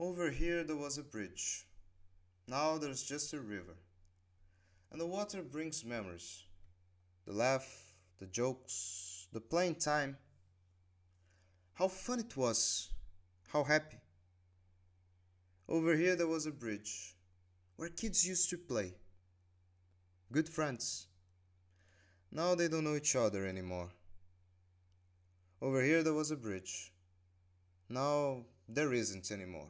Over here there was a bridge. Now there's just a river. And the water brings memories. The laugh, the jokes, the playing time. How fun it was! How happy! Over here there was a bridge where kids used to play. Good friends. Now they don't know each other anymore. Over here there was a bridge. Now there isn't anymore.